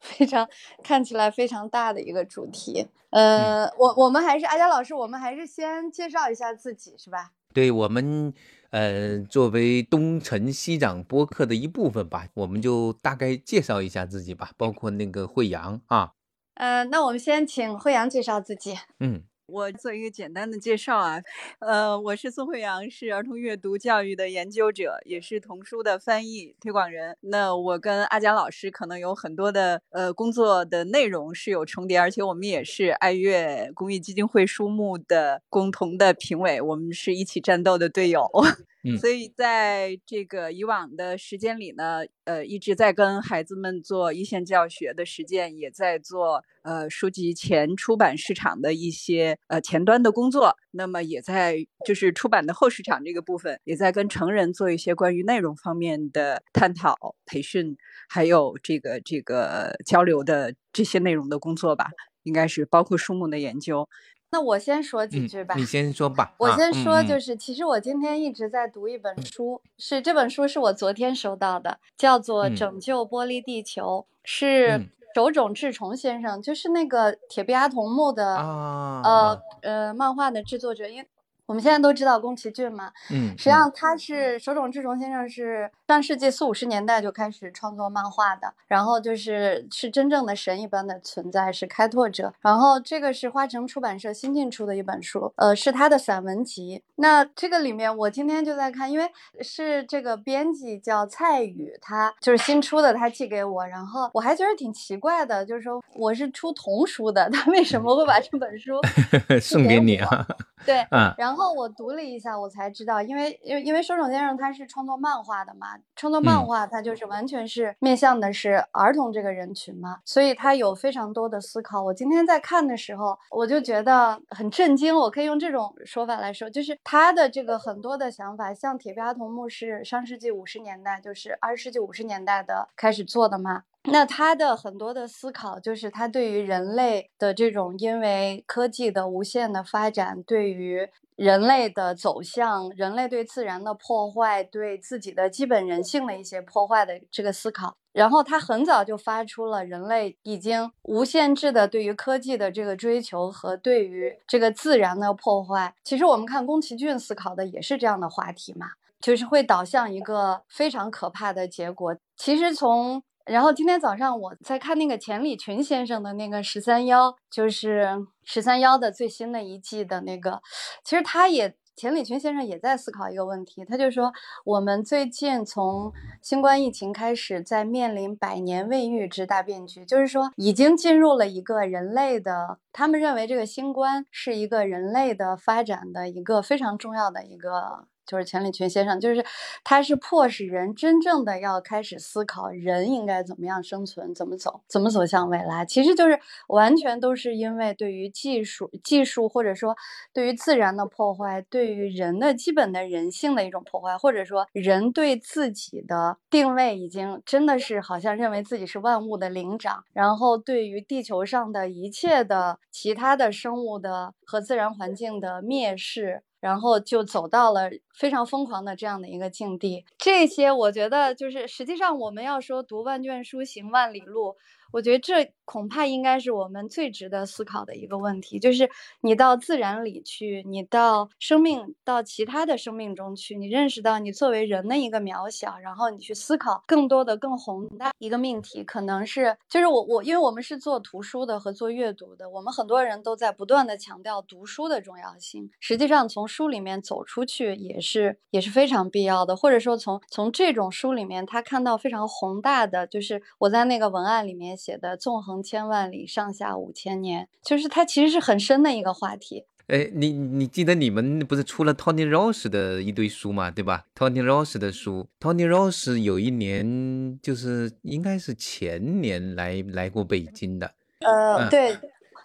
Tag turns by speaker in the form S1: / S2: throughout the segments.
S1: 非常看起来非常大的一个主题。呃，我我们还是阿佳老师，我们还是先介绍一下自己，是吧？
S2: 对我们，呃，作为东城西长播客的一部分吧，我们就大概介绍一下自己吧，包括那个惠阳啊。
S1: 呃，那我们先请惠阳介绍自己。
S2: 嗯。
S3: 我做一个简单的介绍啊，呃，我是宋慧阳，是儿童阅读教育的研究者，也是童书的翻译推广人。那我跟阿佳老师可能有很多的呃工作的内容是有重叠，而且我们也是爱乐公益基金会书目的共同的评委，我们是一起战斗的队友。所以在这个以往的时间里呢，呃，一直在跟孩子们做一线教学的实践，也在做呃书籍前出版市场的一些呃前端的工作。那么也在就是出版的后市场这个部分，也在跟成人做一些关于内容方面的探讨、培训，还有这个这个交流的这些内容的工作吧，应该是包括书目的研究。
S1: 那我先说几句吧。
S2: 你先说吧。
S1: 我先说，就是其实我今天一直在读一本书，是这本书是我昨天收到的，叫做《拯救玻璃地球》，是手冢治虫先生，就是那个《铁臂阿童木》的呃呃漫画的制作者，因为。我们现在都知道宫崎骏嘛，嗯，实际上他是手冢治虫先生，是上世纪四五十年代就开始创作漫画的，然后就是是真正的神一般的存在，是开拓者。然后这个是花城出版社新近出的一本书，呃，是他的散文集。那这个里面我今天就在看，因为是这个编辑叫蔡宇，他就是新出的，他寄给我，然后我还觉得挺奇怪的，就是说我是出童书的，他为什么会把这本书
S2: 送给你啊？
S1: 对，然后我读了一下，我才知道，因为因为因为手冢先生他是创作漫画的嘛，创作漫画它就是完全是面向的是儿童这个人群嘛，所以他有非常多的思考。我今天在看的时候，我就觉得很震惊，我可以用这种说法来说，就是他的这个很多的想法，像铁臂阿童木是上世纪五十年代，就是二十世纪五十年代的开始做的嘛。那他的很多的思考，就是他对于人类的这种因为科技的无限的发展，对于人类的走向，人类对自然的破坏，对自己的基本人性的一些破坏的这个思考。然后他很早就发出了人类已经无限制的对于科技的这个追求和对于这个自然的破坏。其实我们看宫崎骏思考的也是这样的话题嘛，就是会导向一个非常可怕的结果。其实从然后今天早上我在看那个钱理群先生的那个十三幺，就是十三幺的最新的一季的那个，其实他也钱理群先生也在思考一个问题，他就说我们最近从新冠疫情开始，在面临百年未遇之大变局，就是说已经进入了一个人类的，他们认为这个新冠是一个人类的发展的一个非常重要的一个。就是钱理群先生，就是他是迫使人真正的要开始思考人应该怎么样生存，怎么走，怎么走向未来。其实就是完全都是因为对于技术、技术或者说对于自然的破坏，对于人的基本的人性的一种破坏，或者说人对自己的定位已经真的是好像认为自己是万物的灵长，然后对于地球上的一切的其他的生物的和自然环境的蔑视。然后就走到了非常疯狂的这样的一个境地。这些我觉得就是，实际上我们要说读万卷书行万里路。我觉得这恐怕应该是我们最值得思考的一个问题，就是你到自然里去，你到生命，到其他的生命中去，你认识到你作为人的一个渺小，然后你去思考更多的、更宏大一个命题，可能是就是我我，因为我们是做图书的和做阅读的，我们很多人都在不断的强调读书的重要性。实际上，从书里面走出去也是也是非常必要的，或者说从从这种书里面，他看到非常宏大的，就是我在那个文案里面。写的纵横千万里，上下五千年，就是它其实是很深的一个话题。
S2: 哎，你你记得你们不是出了 Tony Ross 的一堆书嘛，对吧？Tony Ross 的书，Tony Ross 有一年就是应该是前年来来过北京的。
S1: 呃，对。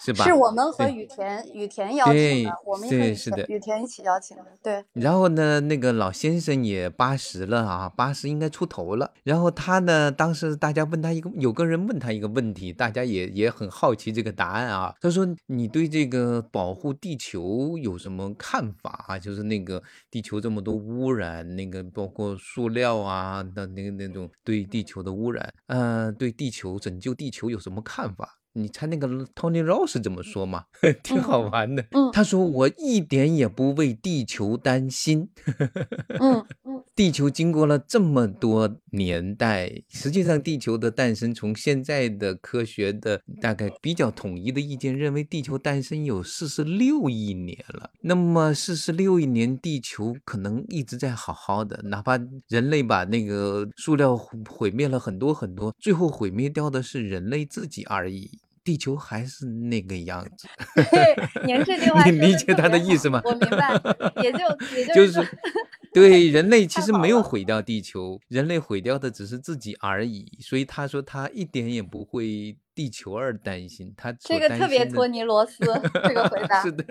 S2: 是吧？
S1: 是我们和
S2: 对
S1: 羽田羽田邀请
S2: 对
S1: 的，我们和羽
S2: 对是的
S1: 田羽田一起邀请的，对。
S2: 然后呢，那个老先生也八十了啊，八十应该出头了。然后他呢，当时大家问他一个，有个人问他一个问题，大家也也很好奇这个答案啊。他说：“你对这个保护地球有什么看法啊？就是那个地球这么多污染，那个包括塑料啊的那个那种对地球的污染，呃，对地球拯救地球有什么看法？”你猜那个 Tony Ross 怎么说吗？挺好玩的。
S1: 嗯
S2: 他说：“我一点也不为地球担心。
S1: 嗯嗯
S2: 地球经过了这么多年代，实际上地球的诞生，从现在的科学的大概比较统一的意见认为，地球诞生有四十六亿年了。那么四十六亿年，地球可能一直在好好的，哪怕人类把那个塑料毁毁灭了很多很多，最后毁灭掉的是人类自己而已。”地球还是那个样子，
S1: 对，您这句话
S2: 你理解他的意思吗
S1: 我明白，也就 也
S2: 就是对人类 其实没有毁掉地球，人类毁掉的只是自己而已。所以他说他一点也不为地球而担心，他所
S1: 这个特别托尼罗斯这个回 答
S2: 是。的，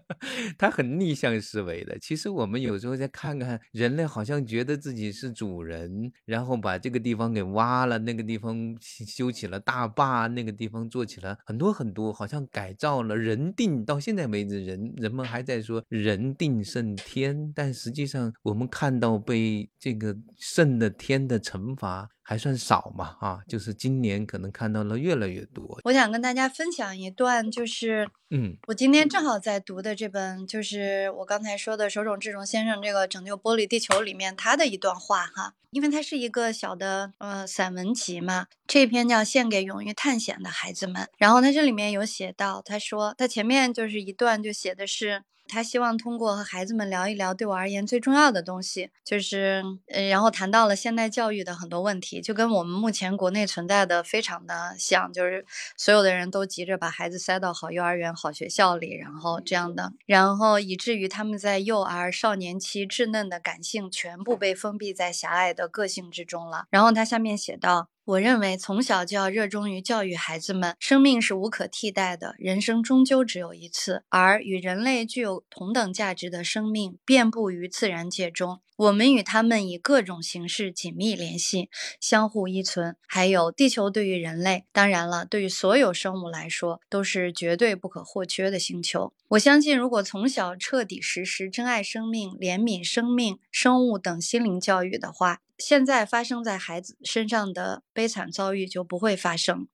S2: 他很逆向思维的。其实我们有时候再看看，人类好像觉得自己是主人，然后把这个地方给挖了，那个地方修修起了大坝，那个地方做起了很多很多，好像改造了人定。到现在为止，人人们还在说人定胜天，但实际上我们看到被这个胜的天的惩罚还算少嘛啊，就是今年可能看到了越来越多。
S1: 我想跟大家分享一段，就是
S2: 嗯
S1: 我今天正好在读的这本，就是我刚才说的手冢治虫先生这个《拯救玻璃地球》里面他的一段话哈，因为它是一个小的呃散文集嘛，这篇叫《献给勇于探险的孩子们》，然后他这里面有写到，他说他前面就是一段就写的是。他希望通过和孩子们聊一聊对我而言最重要的东西，就是呃，然后谈到了现代教育的很多问题，就跟我们目前国内存在的非常的像，就是所有的人都急着把孩子塞到好幼儿园、好学校里，然后这样的，然后以至于他们在幼儿、少年期稚嫩的感性全部被封闭在狭隘的个性之中了。然后他下面写道。我认为从小就要热衷于教育孩子们，生命是无可替代的，人生终究只有一次，而与人类具有同等价值的生命遍布于自然界中。我们与他们以各种形式紧密联系，相互依存。还有，地球对于人类，当然了，对于所有生物来说，都是绝对不可或缺的星球。我相信，如果从小彻底实施珍爱生命、怜悯生命、生物等心灵教育的话，现在发生在孩子身上的悲惨遭遇就不会发生。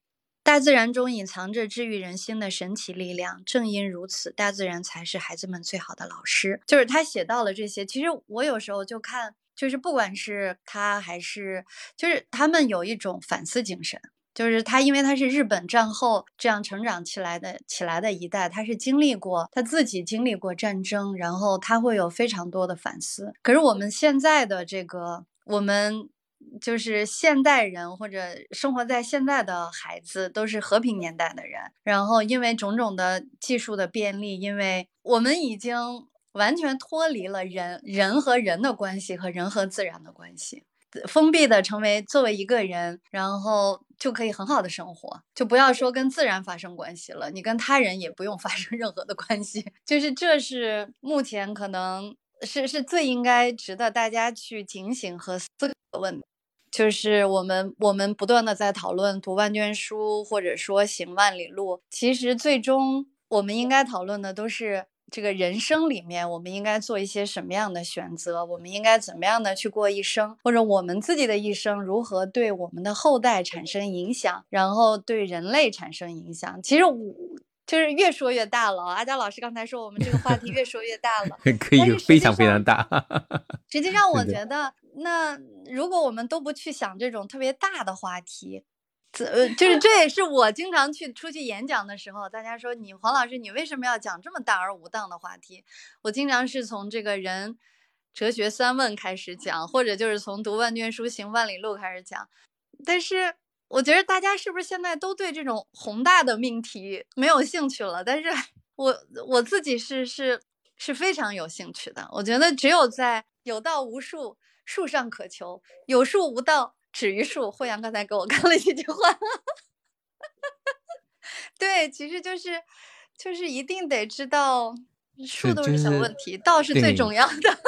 S1: 大自然中隐藏着治愈人心的神奇力量，正因如此，大自然才是孩子们最好的老师。就是他写到了这些，其实我有时候就看，就是不管是他还是，就是他们有一种反思精神。就是他，因为他是日本战后这样成长起来的起来的一代，他是经历过他自己经历过战争，然后他会有非常多的反思。可是我们现在的这个，我们就是现代人或者生活在现在的孩子，都是和平年代的人，然后因为种种的技术的便利，因为我们已经完全脱离了人人和人的关系和人和自然的关系。封闭的成为作为一个人，然后就可以很好的生活，就不要说跟自然发生关系了，你跟他人也不用发生 任何的关系。就是这是目前可能是是最应该值得大家去警醒和思考的问题。就是我们我们不断的在讨论读万卷书，或者说行万里路，其实最终我们应该讨论的都是。这个人生里面，我们应该做一些什么样的选择？我们应该怎么样的去过一生？或者我们自己的一生如何对我们的后代产生影响，然后对人类产生影响？其实我就是越说越大了。阿佳老师刚才说，我们这个话题越说越大了，
S2: 可以非常非常大。
S1: 实际上，我觉得，那如果我们都不去想这种特别大的话题。呃，就是这也是我经常去出去演讲的时候，大家说你黄老师，你为什么要讲这么大而无当的话题？我经常是从这个人哲学三问开始讲，或者就是从读万卷书行万里路开始讲。但是我觉得大家是不是现在都对这种宏大的命题没有兴趣了？但是 我我自己是是是非常有兴趣的。我觉得只有在有道无术，术上可求；有术无道。止于术，惠阳刚才给我 看了一句话，对，其实就是就是一定得知道
S2: 术
S1: 都
S2: 是是
S1: 小问题，道是最重要的。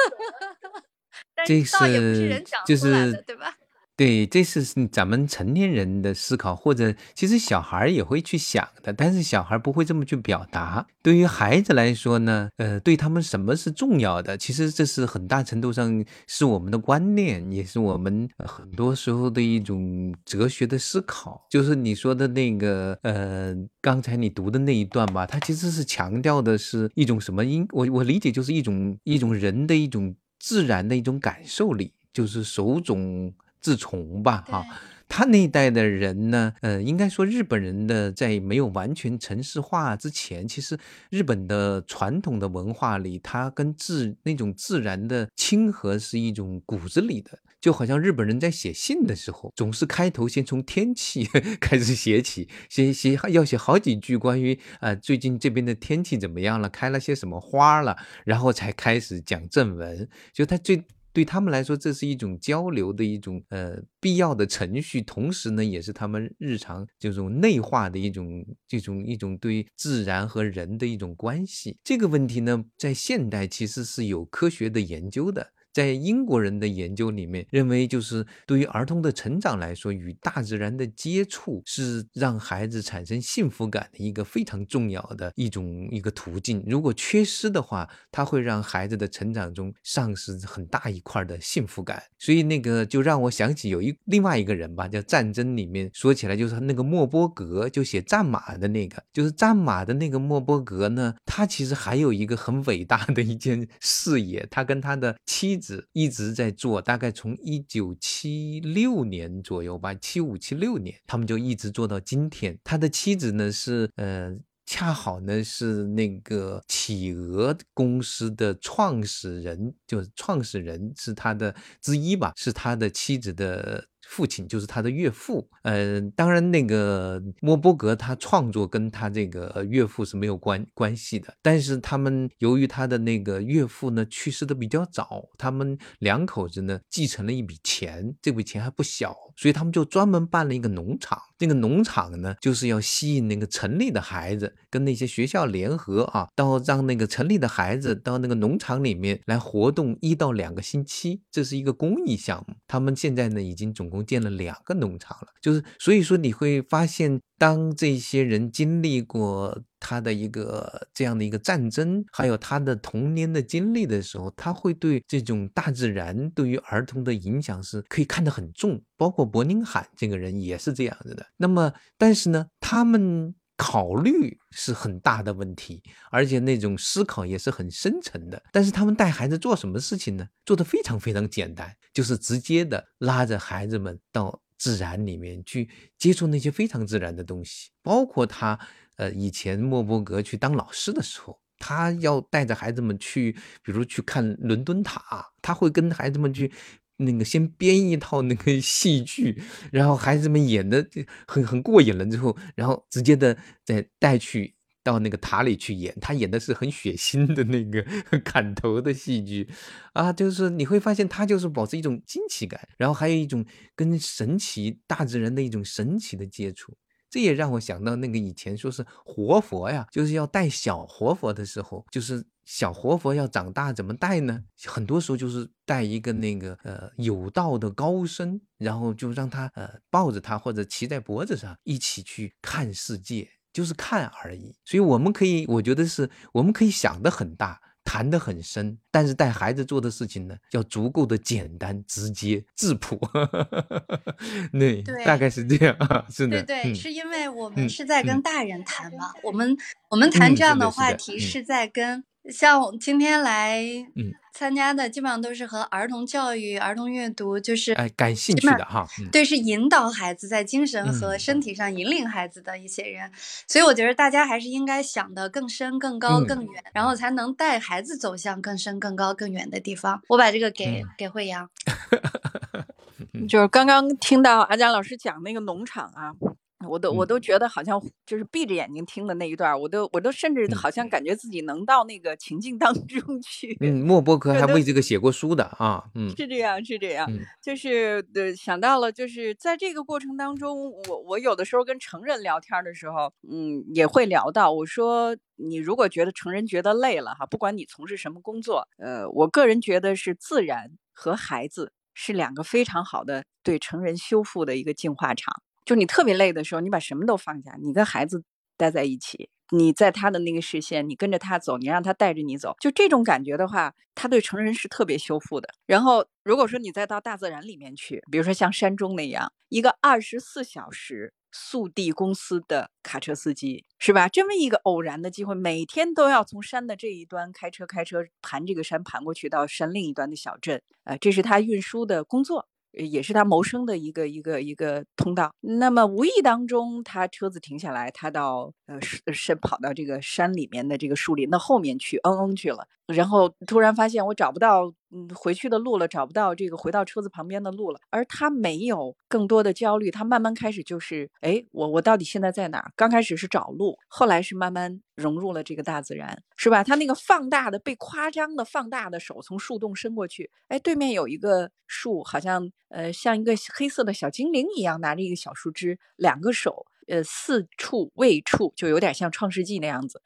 S1: 但
S2: 这
S1: 是道也不是
S2: 是
S1: 人长
S2: 就是
S1: 出来的，对吧？
S2: 对，这是咱们成年人的思考，或者其实小孩也会去想的，但是小孩不会这么去表达。对于孩子来说呢，呃，对他们什么是重要的，其实这是很大程度上是我们的观念，也是我们很多时候的一种哲学的思考。就是你说的那个，呃，刚才你读的那一段吧，它其实是强调的是一种什么因，我我理解就是一种一种人的一种自然的一种感受力，就是手冢治虫吧，哈。他那一代的人呢，呃，应该说日本人的在没有完全城市化之前，其实日本的传统的文化里，它跟自那种自然的亲和是一种骨子里的。就好像日本人在写信的时候，总是开头先从天气 开始写起，写写要写好几句关于呃最近这边的天气怎么样了，开了些什么花了，然后才开始讲正文。就他最对他们来说，这是一种交流的一种呃必要的程序，同时呢，也是他们日常这种内化的一种这种一种对自然和人的一种关系。这个问题呢，在现代其实是有科学的研究的。在英国人的研究里面，认为就是对于儿童的成长来说，与大自然的接触是让孩子产生幸福感的一个非常重要的一种一个途径。如果缺失的话，它会让孩子的成长中丧失很大一块的幸福感。所以那个就让我想起有一另外一个人吧，叫《战争》里面说起来就是那个莫波格，就写战马的那个，就是战马的那个莫波格呢，他其实还有一个很伟大的一件事业，他跟他的妻子。一直在做，大概从一九七六年左右吧，七五七六年，他们就一直做到今天。他的妻子呢是呃。恰好呢是那个企鹅公司的创始人，就是创始人是他的之一吧，是他的妻子的父亲，就是他的岳父。呃，当然那个莫波格他创作跟他这个岳父是没有关关系的，但是他们由于他的那个岳父呢去世的比较早，他们两口子呢继承了一笔钱，这笔钱还不小，所以他们就专门办了一个农场。这个农场呢就是要吸引那个城里的孩子。跟那些学校联合啊，到让那个城里的孩子到那个农场里面来活动一到两个星期，这是一个公益项目。他们现在呢已经总共建了两个农场了，就是所以说你会发现，当这些人经历过他的一个这样的一个战争，还有他的童年的经历的时候，他会对这种大自然对于儿童的影响是可以看得很重。包括伯宁罕这个人也是这样子的。那么，但是呢，他们。考虑是很大的问题，而且那种思考也是很深沉的。但是他们带孩子做什么事情呢？做的非常非常简单，就是直接的拉着孩子们到自然里面去接触那些非常自然的东西。包括他，呃，以前莫伯格去当老师的时候，他要带着孩子们去，比如去看伦敦塔，他会跟孩子们去。那个先编一套那个戏剧，然后孩子们演的很很过瘾了之后，然后直接的再带去到那个塔里去演。他演的是很血腥的那个砍头的戏剧，啊，就是你会发现他就是保持一种惊奇感，然后还有一种跟神奇大自然的一种神奇的接触。这也让我想到那个以前说是活佛呀，就是要带小活佛的时候，就是小活佛要长大怎么带呢？很多时候就是带一个那个呃有道的高僧，然后就让他呃抱着他或者骑在脖子上一起去看世界，就是看而已。所以我们可以，我觉得是我们可以想的很大。谈得很深，但是带孩子做的事情呢，要足够的简单、直接、质朴。对，大概是这样啊，是
S1: 的。对对，是因为我们是在跟大人谈嘛，我们我们谈这样
S2: 的
S1: 话题是在跟。像今天来参加的，基本上都是和儿童教育、儿童阅读，就是
S2: 哎感兴趣的哈。
S1: 对，是引导孩子在精神和身体上引领孩子的一些人，所以我觉得大家还是应该想的更深、更高、更远，然后才能带孩子走向更深、更高、更远的地方。我把这个给给惠阳，
S3: 就是刚刚听到阿佳老师讲那个农场啊。我都我都觉得好像就是闭着眼睛听的那一段，我都我都甚至好像感觉自己能到那个情境当中去。
S2: 嗯，莫伯克还为这个写过书的啊，嗯，
S3: 是这样是这样，就是呃想到了，就是在这个过程当中，我我有的时候跟成人聊天的时候，嗯，也会聊到，我说你如果觉得成人觉得累了哈，不管你从事什么工作，呃，我个人觉得是自然和孩子是两个非常好的对成人修复的一个净化场。就你特别累的时候，你把什么都放下，你跟孩子待在一起，你在他的那个视线，你跟着他走，你让他带着你走，就这种感觉的话，他对成人是特别修复的。然后，如果说你再到大自然里面去，比如说像山中那样，一个二十四小时速递公司的卡车司机，是吧？这么一个偶然的机会，每天都要从山的这一端开车开车盘这个山盘过去到山另一端的小镇，呃，这是他运输的工作。也是他谋生的一个一个一个通道。那么无意当中，他车子停下来，他到呃是跑到这个山里面的这个树林的后面去嗯嗯去了。然后突然发现我找不到嗯回去的路了，找不到这个回到车子旁边的路了。而他没有更多的焦虑，他慢慢开始就是哎，我我到底现在在哪儿？刚开始是找路，后来是慢慢融入了这个大自然，是吧？他那个放大的被夸张的放大的手从树洞伸过去，哎，对面有一个树，好像呃像一个黑色的小精灵一样，拿着一个小树枝，两个手呃四处未处，就有点像创世纪那样子。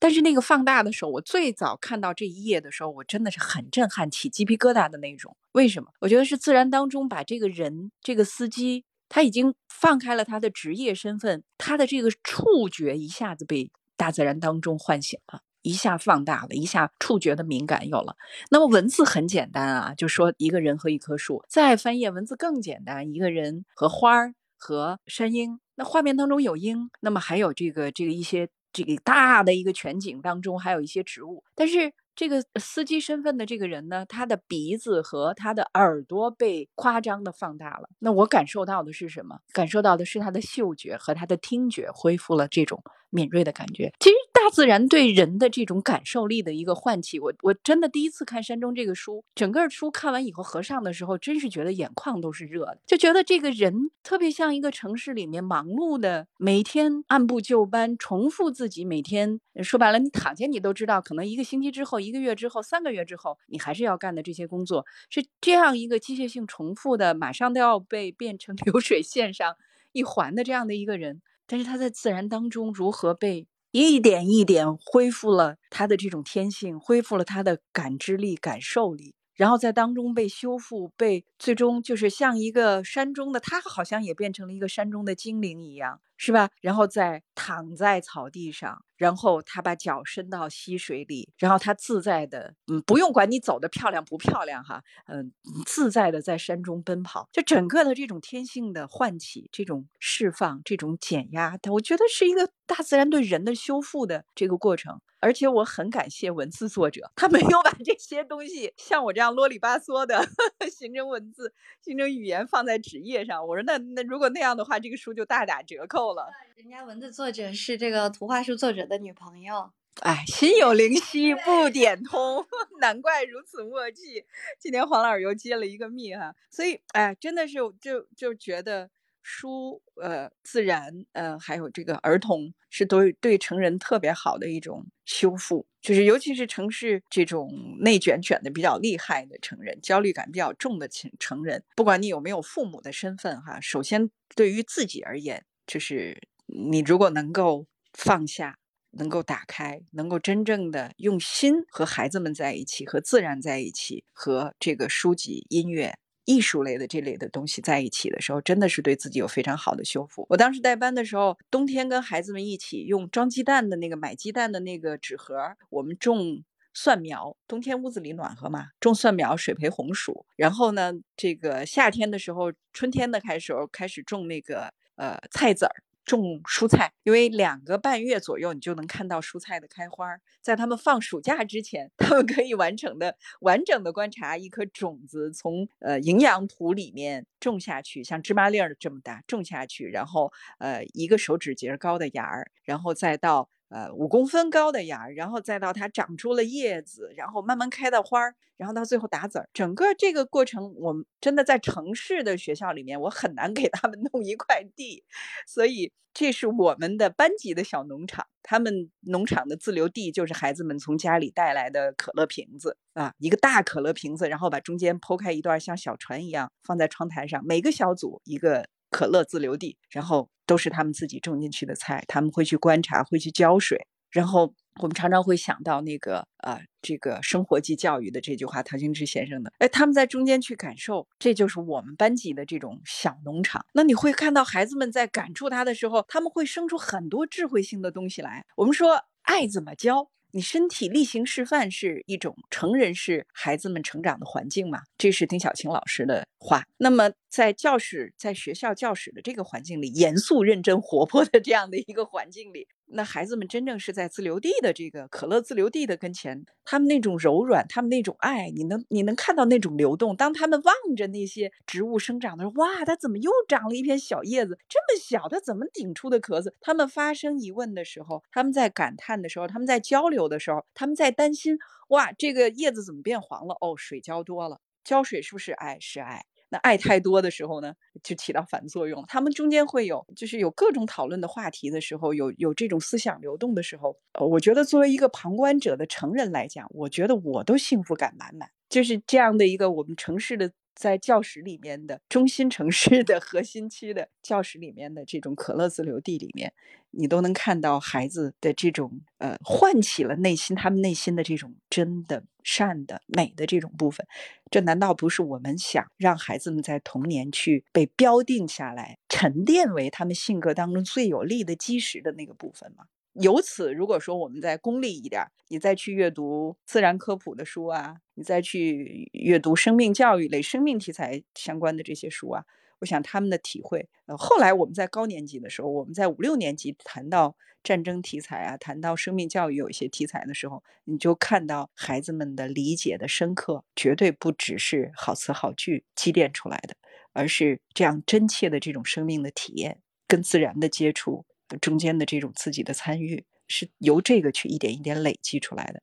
S3: 但是那个放大的时候，我最早看到这一页的时候，我真的是很震撼，起鸡皮疙瘩的那种。为什么？我觉得是自然当中把这个人，这个司机，他已经放开了他的职业身份，他的这个触觉一下子被大自然当中唤醒了，一下放大了，一下触觉的敏感有了。那么文字很简单啊，就说一个人和一棵树。再翻页，文字更简单，一个人和花儿和山鹰。那画面当中有鹰，那么还有这个这个一些。这个大的一个全景当中，还有一些植物，但是这个司机身份的这个人呢，他的鼻子和他的耳朵被夸张的放大了。那我感受到的是什么？感受到的是他的嗅觉和他的听觉恢复了这种敏锐的感觉。其实。大自然对人的这种感受力的一个唤起，我我真的第一次看《山中》这个书，整个书看完以后合上的时候，真是觉得眼眶都是热的，就觉得这个人特别像一个城市里面忙碌的，每天按部就班重复自己每天说白了，你躺下你都知道，可能一个星期之后、一个月之后、三个月之后，你还是要干的这些工作，是这样一个机械性重复的，马上都要被变成流水线上一环的这样的一个人，但是他在自然当中如何被。一点一点恢复了他的这种天性，恢复了他的感知力、感受力，然后在当中被修复，被最终就是像一个山中的他，好像也变成了一个山中的精灵一样。是吧？然后再躺在草地上，然后他把脚伸到溪水里，然后他自在的，嗯，不用管你走的漂亮不漂亮哈，嗯，自在的在山中奔跑，就整个的这种天性的唤起，这种释放，这种减压，我觉得是一个大自然对人的修复的这个过程。而且我很感谢文字作者，他没有把这些东西像我这样啰里吧嗦的 形成文字、形成语言放在纸页上。我说那那如果那样的话，这个书就大打折扣了。
S1: 人家文字作者是这个图画书作者的女朋友，
S3: 哎，心有灵犀不点通，难怪如此默契。今天黄老师又揭了一个密哈，所以哎，真的是就就觉得。书，呃，自然，呃，还有这个儿童，是对对成人特别好的一种修复。就是尤其是城市这种内卷卷的比较厉害的成人，焦虑感比较重的成成人，不管你有没有父母的身份，哈，首先对于自己而言，就是你如果能够放下，能够打开，能够真正的用心和孩子们在一起，和自然在一起，和这个书籍、音乐。艺术类的这类的东西在一起的时候，真的是对自己有非常好的修复。我当时带班的时候，冬天跟孩子们一起用装鸡蛋的那个买鸡蛋的那个纸盒，我们种蒜苗。冬天屋子里暖和嘛，种蒜苗、水培红薯。然后呢，这个夏天的时候，春天的开始开始种那个呃菜籽儿。种蔬菜，因为两个半月左右，你就能看到蔬菜的开花。在他们放暑假之前，他们可以完成的、完整的观察一颗种子从呃营养土里面种下去，像芝麻粒儿这么大种下去，然后呃一个手指节高的芽儿，然后再到呃五公分高的芽，然后再到它长出了叶子，然后慢慢开的花儿，然后到最后打籽儿。整个这个过程，我们真的在城市的学校里面，我很难给他们弄一块地，所以这是我们的班级的小农场。他们农场的自留地就是孩子们从家里带来的可乐瓶子啊，一个大可乐瓶子，然后把中间剖开一段像小船一样放在窗台上，每个小组一个可乐自留地，然后都是他们自己种进去的菜，他们会去观察，会去浇水，然后我们常常会想到那个呃，这个生活即教育的这句话，陶行知先生的，哎，他们在中间去感受，这就是我们班级的这种小农场。那你会看到孩子们在感触他的时候，他们会生出很多智慧性的东西来。我们说爱怎么教？你身体力行示范是一种成人式孩子们成长的环境嘛？这是丁晓晴老师的话。那么在教室、在学校教室的这个环境里，严肃、认真、活泼的这样的一个环境里，那孩子们真正是在自留地的这个可乐自留地的跟前，他们那种柔软，他们那种爱，你能你能看到那种流动。当他们望着那些植物生长的时候，哇，它怎么又长了一片小叶子？这么小，它怎么顶出的壳子？他们发生疑问的时候，他们在感叹的时候，他们在交流的时候，他们在担心，哇，这个叶子怎么变黄了？哦，水浇多了，浇水是不是爱？是爱。那爱太多的时候呢，就起到反作用。他们中间会有，就是有各种讨论的话题的时候，有有这种思想流动的时候，我觉得作为一个旁观者的成人来讲，我觉得我都幸福感满满。就是这样的一个我们城市的在教室里面的中心城市的核心区的教室里面的这种可乐自留地里面，你都能看到孩子的这种呃，唤起了内心他们内心的这种真的善的美的这种部分。这难道不是我们想让孩子们在童年去被标定下来、沉淀为他们性格当中最有力的基石的那个部分吗？由此，如果说我们再功利一点，你再去阅读自然科普的书啊，你再去阅读生命教育类、生命题材相关的这些书啊，我想他们的体会，呃，后来我们在高年级的时候，我们在五六年级谈到战争题材啊，谈到生命教育有一些题材的时候，你就看到孩子们的理解的深刻，绝对不只是好词好句积淀出来的，而是这样真切的这种生命的体验，跟自然的接触。中间的这种自己的参与，是由这个去一点一点累积出来的。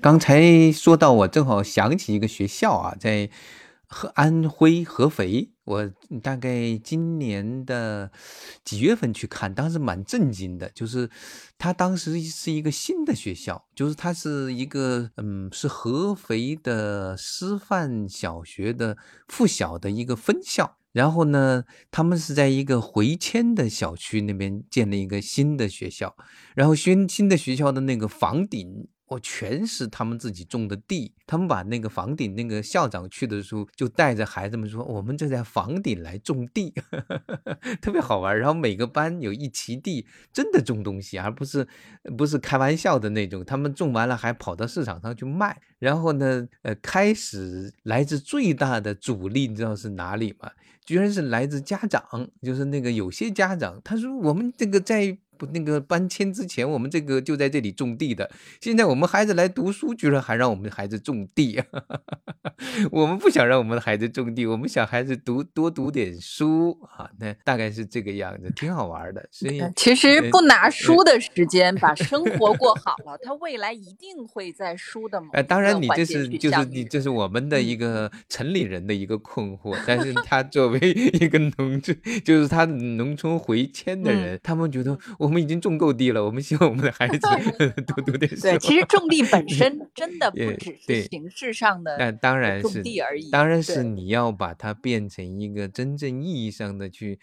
S2: 刚才说到，我正好想起一个学校啊，在和安徽合肥，我大概今年的几月份去看，当时蛮震惊的，就是他当时是一个新的学校，就是它是一个嗯，是合肥的师范小学的附小的一个分校。然后呢，他们是在一个回迁的小区那边建了一个新的学校，然后新新的学校的那个房顶。我全是他们自己种的地，他们把那个房顶，那个校长去的时候就带着孩子们说：“我们就在房顶来种地，特别好玩。”然后每个班有一畦地，真的种东西，而不是不是开玩笑的那种。他们种完了还跑到市场上去卖。然后呢，呃，开始来自最大的阻力，你知道是哪里吗？居然是来自家长，就是那个有些家长他说：“我们这个在。”不，那个搬迁之前，我们这个就在这里种地的。现在我们孩子来读书，居然还让我们的孩子种地。我们不想让我们的孩子种地，我们想孩子读多读点书啊。那大概是这个样子，挺好玩的。所以
S3: 其实不拿书的时间把生活过好了，他未来一定会在书的。
S2: 哎，当然你这是就是你这是我们的一个城里人的一个困惑，但是他作为一个农村，就是他农村回迁的人，他们觉得我。我们已经种够地了，我们希望我们的孩子 多读点书。
S3: 对，其实种地本身 真的不只是形式上的，
S2: 那当然是
S3: 种地而已。
S2: 当然是你要把它变成一个真正意义上的去。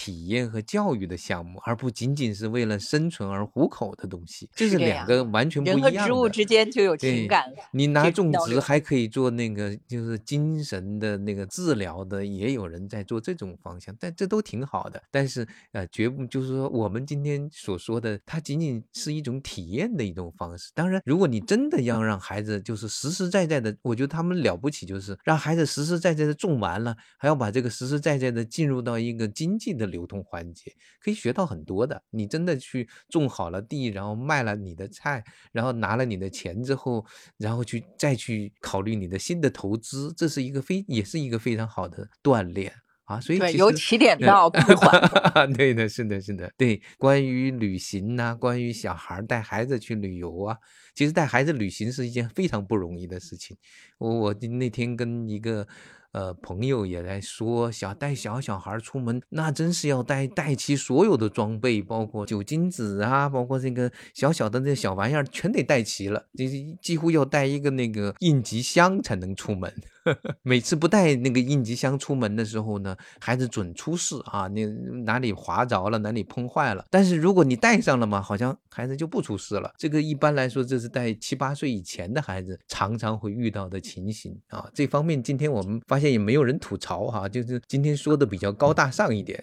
S2: 体验和教育的项目，而不仅仅是为了生存而糊口的东西，这是两个完全不一样的。
S3: 人和植物之间就有情感。
S2: 你拿种植还可以做那个，就是精神的那个治疗的，也有人在做这种方向，但这都挺好的。但是呃，绝不就是说我们今天所说的，它仅仅是一种体验的一种方式。当然，如果你真的要让孩子就是实实在在的，我觉得他们了不起，就是让孩子实实在在的种完了，还要把这个实实在在的进入到一个经济的。流通环节可以学到很多的。你真的去种好了地，然后卖了你的菜，然后拿了你的钱之后，然后去再去考虑你的新的投资，这是一个非也是一个非常好的锻炼啊，所以
S3: 对，由起点到闭环。
S2: 对的，是的，是的，对。关于旅行呐、关于小孩带孩子去旅游啊，其实带孩子旅行是一件非常不容易的事情。我我那天跟一个呃朋友也来说，小带小小孩出门，那真是要带带齐所有的装备，包括酒精纸啊，包括这个小小的这小玩意儿，全得带齐了，这几乎要带一个那个应急箱才能出门。每次不带那个应急箱出门的时候呢，孩子准出事啊！你哪里划着了，哪里碰坏了。但是如果你带上了嘛，好像孩子就不出事了。这个一般来说，这是带七八岁以前的孩子常常会遇到的情形啊。这方面今天我们发现也没有人吐槽哈、就是今天说的比较高大上一点。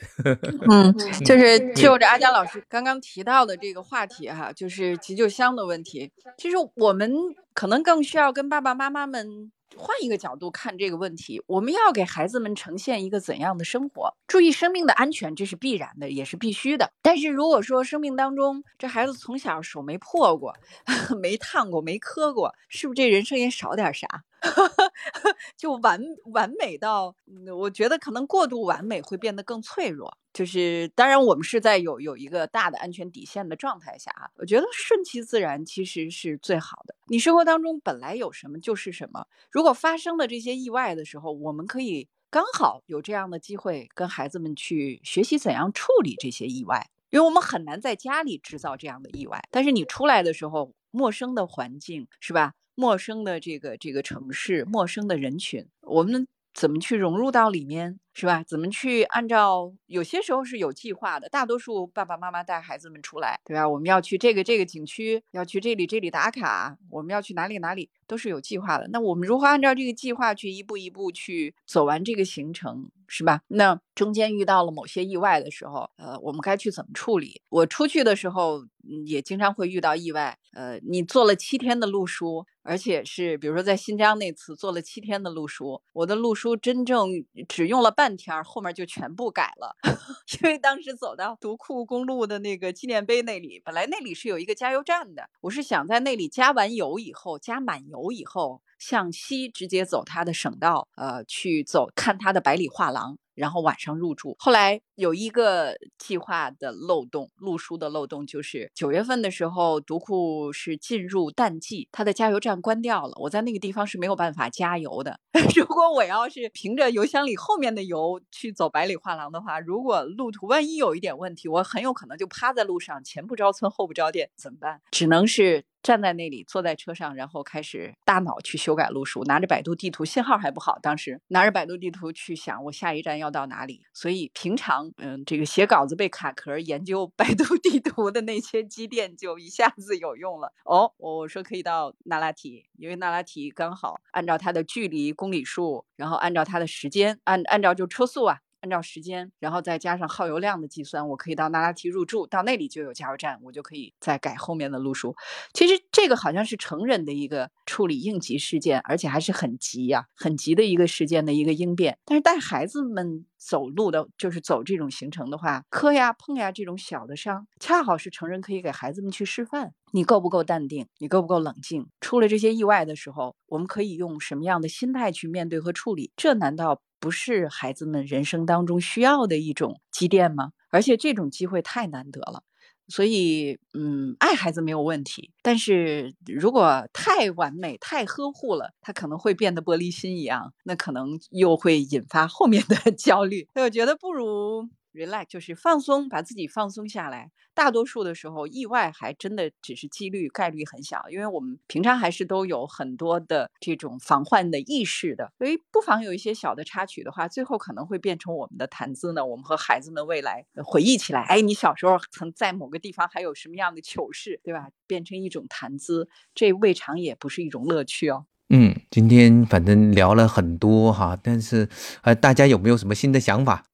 S3: 嗯，就是就着阿佳老师刚刚提到的这个话题哈，就是急救箱的问题。其实我们可能更需要跟爸爸妈妈们换一个角度看这个问题。我们要给孩子们呈现一个怎样的生活？注意生命的安全，这是必然的，也是必须的。但是如果说生命当中这孩子从小手没破过，没烫过，没磕过，是不是这人生也少点啥？就完完美到，我觉得可能过度完美会变得更脆弱。就是当然，我们是在有有一个大的安全底线的状态下啊，我觉得顺其自然其实是最好的。你生活当中本来有什么就是什么，如果发生了这些意外的时候，我们可以刚好有这样的机会跟孩子们去学习怎样处理这些意外。因为我们很难在家里制造这样的意外，但是你出来的时候，陌生的环境是吧？陌生的这个这个城市，陌生的人群，我们怎么去融入到里面，是吧？怎么去按照有些时候是有计划的，大多数爸爸妈妈带孩子们出来，对吧？我们要去这个这个景区，要去这里这里打卡，我们要去哪里哪里，都是有计划的。那我们如何按照这个计划去一步一步去走完这个行程，是吧？那中间遇到了某些意外的时候，呃，我们该去怎么处理？我出去的时候，也经常会遇到意外。呃，你做了七天的路书，而且是比如说在新疆那次做了七天的路书，我的路书真正只用了半半天，后面就全部改了，因为当时走到独库公路的那个纪念碑那里，本来那里是有一个加油站的，我是想在那里加完油以后，加满油以后。向西直接走它的省道，呃，去走看它的百里画廊，然后晚上入住。后来有一个计划的漏洞，路书的漏洞就是九月份的时候，独库是进入淡季，它的加油站关掉了，我在那个地方是没有办法加油的。如果我要是凭着油箱里后面的油去走百里画廊的话，如果路途万一有一点问题，我很有可能就趴在路上，前不着村后不着店，怎么办？只能是。站在那里，坐在车上，然后开始大脑去修改路书，拿着百度地图，信号还不好，当时拿着百度地图去想我下一站要到哪里。所以平常，嗯，这个写稿子被卡壳，研究百度地图的那些积淀就一下子有用了。哦，我说可以到那拉提，因为那拉提刚好按照它的距离公里数，然后按照它的时间，按按照就车速啊。按照时间，然后再加上耗油量的计算，我可以到那拉提入住，到那里就有加油站，我就可以再改后面的路书。其实这个好像是成人的一个处理应急事件，而且还是很急呀、很急的一个事件的一个应变。但是带孩子们走路的，就是走这种行程的话，磕呀碰呀这种小的伤，恰好是成人可以给孩子们去示范，你够不够淡定，你够不够冷静？出了这些意外的时候，我们可以用什么样的心态去面对和处理？这难道？不是孩子们人生当中需要的一种积淀吗？而且这种机会太难得了，所以，嗯，爱孩子没有问题，但是如果太完美、太呵护了，他可能会变得玻璃心一样，那可能又会引发后面的 焦虑。所以我觉得不如 relax，就是放松，把自己放松下来。大多数的时候，意外还真的只是几率，概率很小，因为我们平常还是都有很多的这种防患的意识的，所以不妨有一些小的插曲的话，最后可能会变成我们的谈资呢。我们和孩子们未来回忆起来，哎，你小时候曾在某个地方还有什么样的糗事，对吧？变成一种谈资，这未尝也不是一种乐趣哦。
S2: 嗯，今天反正聊了很多哈，但是呃，大家有没有什么新的想法？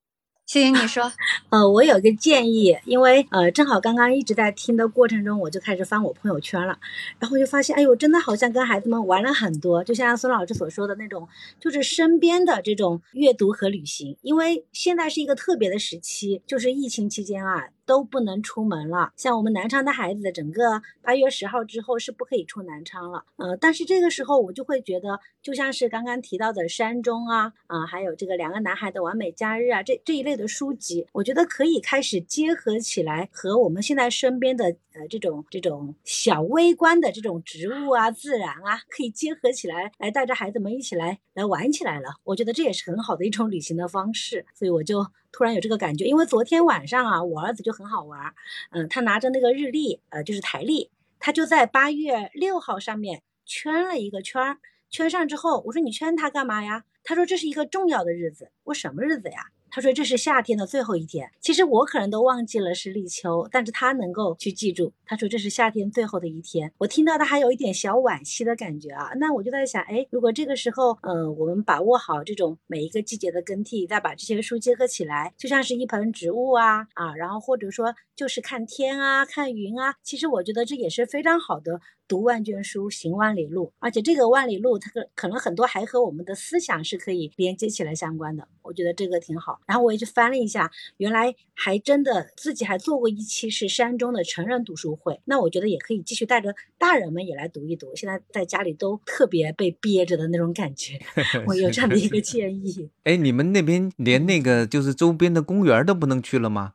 S1: 欣欣，你说，
S4: 呃，我有个建议，因为呃，正好刚刚一直在听的过程中，我就开始翻我朋友圈了，然后就发现，哎呦，真的好像跟孩子们玩了很多，就像孙老师所说的那种，就是身边的这种阅读和旅行。因为现在是一个特别的时期，就是疫情期间啊，都不能出门了。像我们南昌的孩子，整个八月十号之后是不可以出南昌了。呃，但是这个时候我就会觉得，就像是刚刚提到的山中啊，啊，还有这个两个男孩的完美假日啊，这这一类的书籍，我觉得可以开始结合起来，和我们现在身边的呃这种这种小微观的这种植物啊、自然啊，可以结合起来，来带着孩子们一起来来玩起来了。我觉得这也是很好的一种旅行的方式，所以我就突然有这个感觉。因为昨天晚上啊，我儿子就很好玩，嗯，他拿着那个日历，呃，就是台历，他就在八月六号上面圈了一个圈儿。圈上之后，我说你圈它干嘛呀？他说这是一个重要的日子。我什么日子呀？他说这是夏天的最后一天。其实我可能都忘记了是立秋，但是他能够去记住。他说这是夏天最后的一天。我听到他还有一点小惋惜的感觉啊。那我就在想，哎，如果这个时候，呃，我们把握好这种每一个季节的更替，再把这些书结合起来，就像是一盆植物啊啊，然后或者说就是看天啊，看云啊。其实我觉得这也是非常好的。读万卷书，行万里路，而且这个万里路，它可可能很多还和我们的思想是可以连接起来相关的。我觉得这个挺好。然后我也去翻了一下，原来还真的自己还做过一期是山中的成人读书会。那我觉得也可以继续带着大人们也来读一读。现在在家里都特别被憋着的那种感觉，我有这样的一个建议。
S2: 哎，你们那边连那个就是周边的公园都不能去了吗？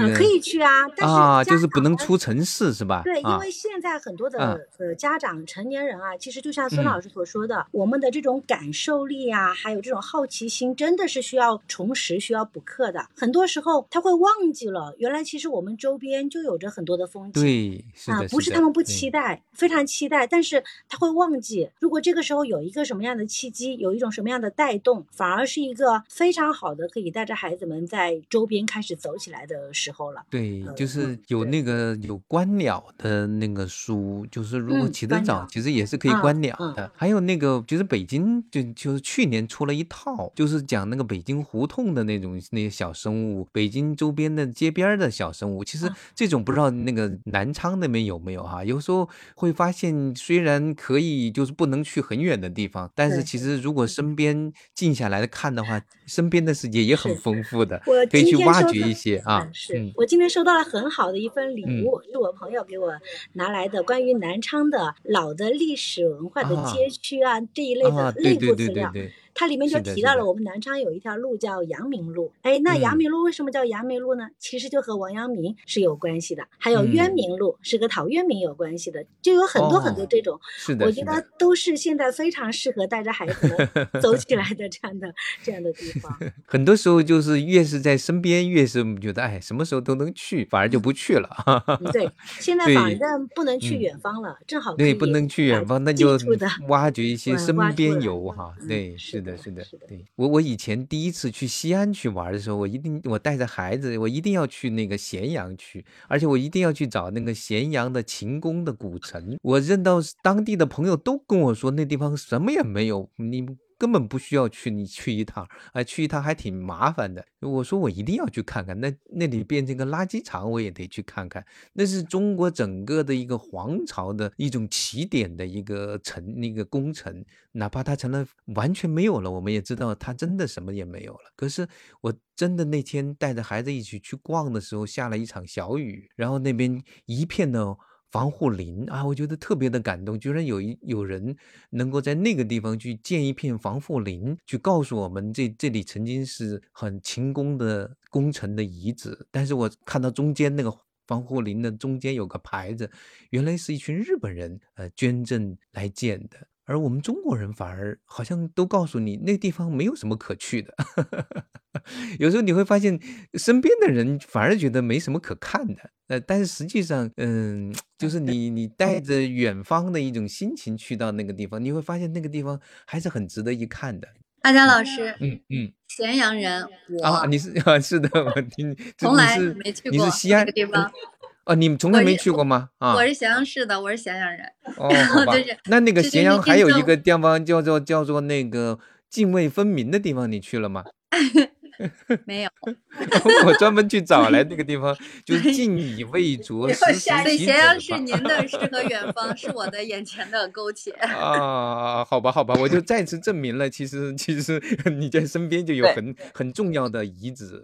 S4: 嗯，可以去啊，但是
S2: 啊，就是不能出城市是吧？
S4: 对，因为现在很多的呃家长、成年人啊，其实就像孙老师所说的，我们的这种感受力啊，还有这种好奇心，真的是需要重拾、需要补课的。很多时候他会忘记了，原来其实我们周边就有着很多的风景。
S2: 对，
S4: 啊，不
S2: 是
S4: 他们不期待，非常期待，但是他会忘记。如果这个时候有一个什么样的契机，有一种什么样的带动，反而是一个非常好的可以带着孩子们在周边开始走起来的时候了。
S2: 对，就是有那个有观鸟的那个书，就是如果起得早，其实也是可以观鸟的。还有那个，就是北京就就是去年出了一套，就是讲那个北京胡同的那种那些小生物，北京周边的街边的小生物。其实这种不知道那个南昌那边有没有哈？有时候会发现，虽然可以就是不能去很远的地方，但是其实如果身边静下来看的话，身边的世界也很丰富的，可以去挖掘一些啊。
S4: 是我。今天收到了很好的一份礼物，是我朋友给我拿来的，关于南昌的老的历史文化的街区啊这一类的内部资料。它里面就提到了我们南昌有一条路叫阳明路，哎，那阳明路为什么叫阳明路呢？其实就和王阳明是有关系的。还有渊明路是和陶渊明有关系的，就有很多很多这种，
S2: 是的，
S4: 我觉得都是现在非常适合带着孩子们 走起来的这样的这样的地方。
S2: 很多时候就是越是在身边，越是觉得哎，什么时候都能去，反而就不去了。
S4: 对，现在反正不能去远方了，正好
S2: 对，不能去远方，那就挖掘一些身边游哈。对，是。是的，是的，对我我以前第一次去西安去玩的时候，我一定我带着孩子，我一定要去那个咸阳去，而且我一定要去找那个咸阳的秦宫的古城。我认到当地的朋友都跟我说，那地方什么也没有，你。根本不需要去，你去一趟，哎，去一趟还挺麻烦的。我说我一定要去看看，那那里变成个垃圾场，我也得去看看。那是中国整个的一个皇朝的一种起点的一个城，那个工程，哪怕它成了完全没有了，我们也知道它真的什么也没有了。可是我真的那天带着孩子一起去逛的时候，下了一场小雨，然后那边一片的。防护林啊，我觉得特别的感动，居然有一有人能够在那个地方去建一片防护林，去告诉我们这这里曾经是很勤工的工程的遗址。但是我看到中间那个防护林的中间有个牌子，原来是一群日本人呃捐赠来建的。而我们中国人反而好像都告诉你，那地方没有什么可去的。有时候你会发现，身边的人反而觉得没什么可看的。呃，但是实际上，嗯，就是你你带着远方的一种心情去到那个地方，你会发现那个地方还是很值得一看的。
S1: 阿佳老师，
S2: 嗯嗯，
S1: 咸阳人，
S2: 啊，你是啊，是的，我听，
S1: 从来没去过
S2: 那
S1: 个地方。
S2: 哦，你们从来没去过吗？啊，
S1: 我是咸阳市的，我是咸阳人。
S2: 哦，好吧。那那个咸阳还有一个地方叫做叫做那个泾渭分明的地方，你去了吗？
S1: 没有。
S2: 我专门去找来那个地方，就是晋以未着。
S1: 所以咸阳是您的诗和远方，是我的眼前的苟且。
S2: 啊，好吧，好吧，我就再次证明了，其实其实你在身边就有很很重要的遗址。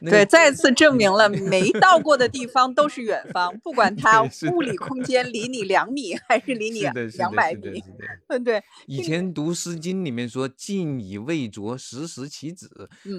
S3: 对，再次证明了没到过的地方都是远方，不管它物理空间离你两米还是离你两百米。嗯，对。
S2: 以前读《诗经》里面说“近以未浊，时时其止”，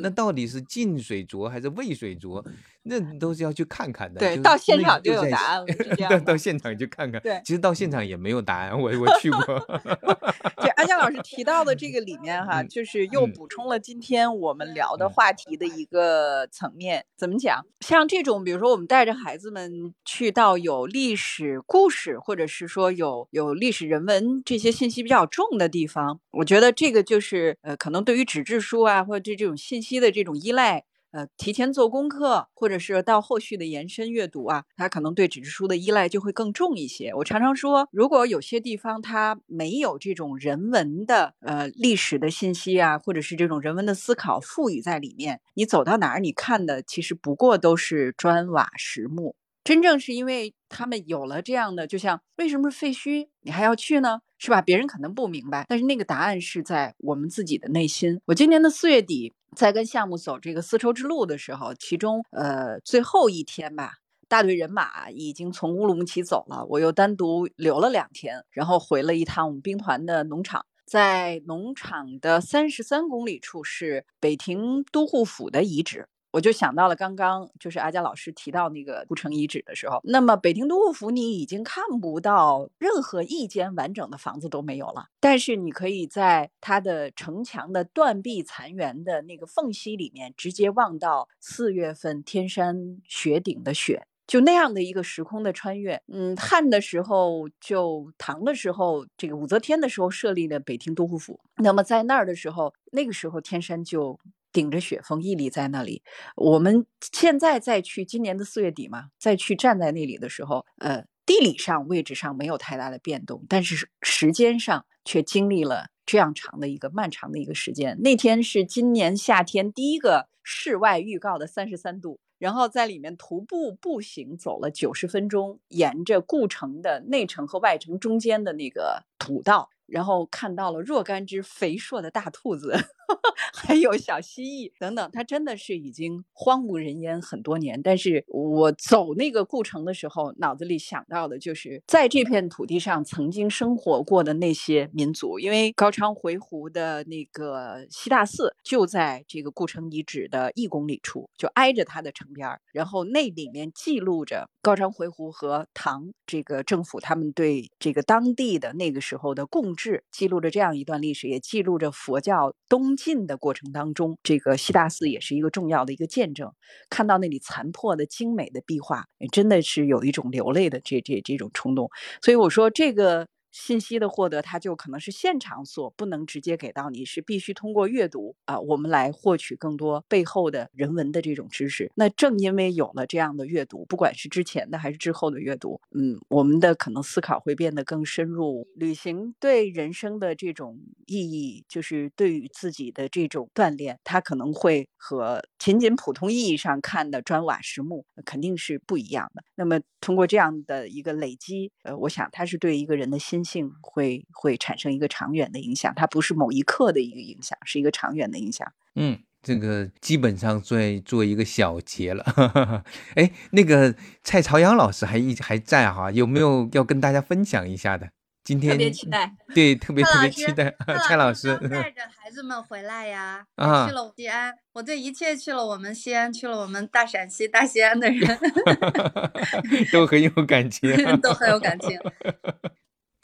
S2: 那到底是近水浊还是未水浊？那都是要去看看的。
S3: 对，到现场就有答案了，是这 样。到
S2: 到现场去看看。
S3: 对，
S2: 其实到现场也没有答案，我我去过。
S3: 就安佳老师提到的这个里面 哈，就是又补充了今天我们聊的话题的一个层面。怎么讲？像这种，比如说我们带着孩子们去到有历史故事，或者是说有有历史人文这些信息比较重的地方，我觉得这个就是呃，可能对于纸质书啊，或者对这种信息的这种依赖。呃，提前做功课，或者是到后续的延伸阅读啊，他可能对纸质书的依赖就会更重一些。我常常说，如果有些地方它没有这种人文的呃历史的信息啊，或者是这种人文的思考赋予在里面，你走到哪儿，你看的其实不过都是砖瓦石木。真正是因为他们有了这样的，就像为什么是废墟，你还要去呢？是吧？别人可能不明白，但是那个答案是在我们自己的内心。我今年的四月底。在跟项目走这个丝绸之路的时候，其中呃最后一天吧，大队人马已经从乌鲁木齐走了，我又单独留了两天，然后回了一趟我们兵团的农场，在农场的三十三公里处是北庭都护府的遗址。我就想到了刚刚就是阿佳老师提到那个故城遗址的时候，那么北庭都护府你已经看不到任何一间完整的房子都没有了，但是你可以在它的城墙的断壁残垣的那个缝隙里面直接望到四月份天山雪顶的雪，就那样的一个时空的穿越。嗯，汉的时候就唐的时候，这个武则天的时候设立了北庭都护府，那么在那儿的时候，那个时候天山就。顶着雪峰屹立在那里，我们现在再去今年的四月底嘛，再去站在那里的时候，呃，地理上位置上没有太大的变动，但是时间上却经历了这样长的一个漫长的一个时间。那天是今年夏天第一个室外预告的三十三度，然后在里面徒步步行走了九十分钟，沿着故城的内城和外城中间的那个土道。然后看到了若干只肥硕的大兔子，还有小蜥蜴等等，它真的是已经荒无人烟很多年。但是我走那个故城的时候，脑子里想到的就是在这片土地上曾经生活过的那些民族，因为高昌回鹘的那个西大寺就在这个故城遗址的一公里处，就挨着它的城边。然后那里面记录着高昌回鹘和唐这个政府他们对这个当地的那个时候的共。治记录着这样一段历史，也记录着佛教东进的过程当中，这个西大寺也是一个重要的一个见证。看到那里残破的精美的壁画，真的是有一种流泪的这这这种冲动。所以我说这个。信息的获得，它就可能是现场所不能直接给到你，是必须通过阅读啊，我们来获取更多背后的人文的这种知识。那正因为有了这样的阅读，不管是之前的还是之后的阅读，嗯，我们的可能思考会变得更深入。旅行对人生的这种意义，就是对于自己的这种锻炼，它可能会和仅仅普通意义上看的砖瓦石木肯定是不一样的。那么通过这样的一个累积，呃，我想它是对一个人的心。性会会产生一个长远的影响，它不是某一刻的一个影响，是一个长远的影响。
S2: 嗯，这个基本上做做一个小结了。哎，那个蔡朝阳老师还一还在哈，有没有要跟大家分享一下的？今天
S3: 特别期待，
S2: 对，特别特别期待。蔡老师
S1: 带着孩子们回来呀，去了西安。我对一切去了我们西安，去了我们大陕西、大西安的人，
S2: 都很有感情，
S1: 都很有感情。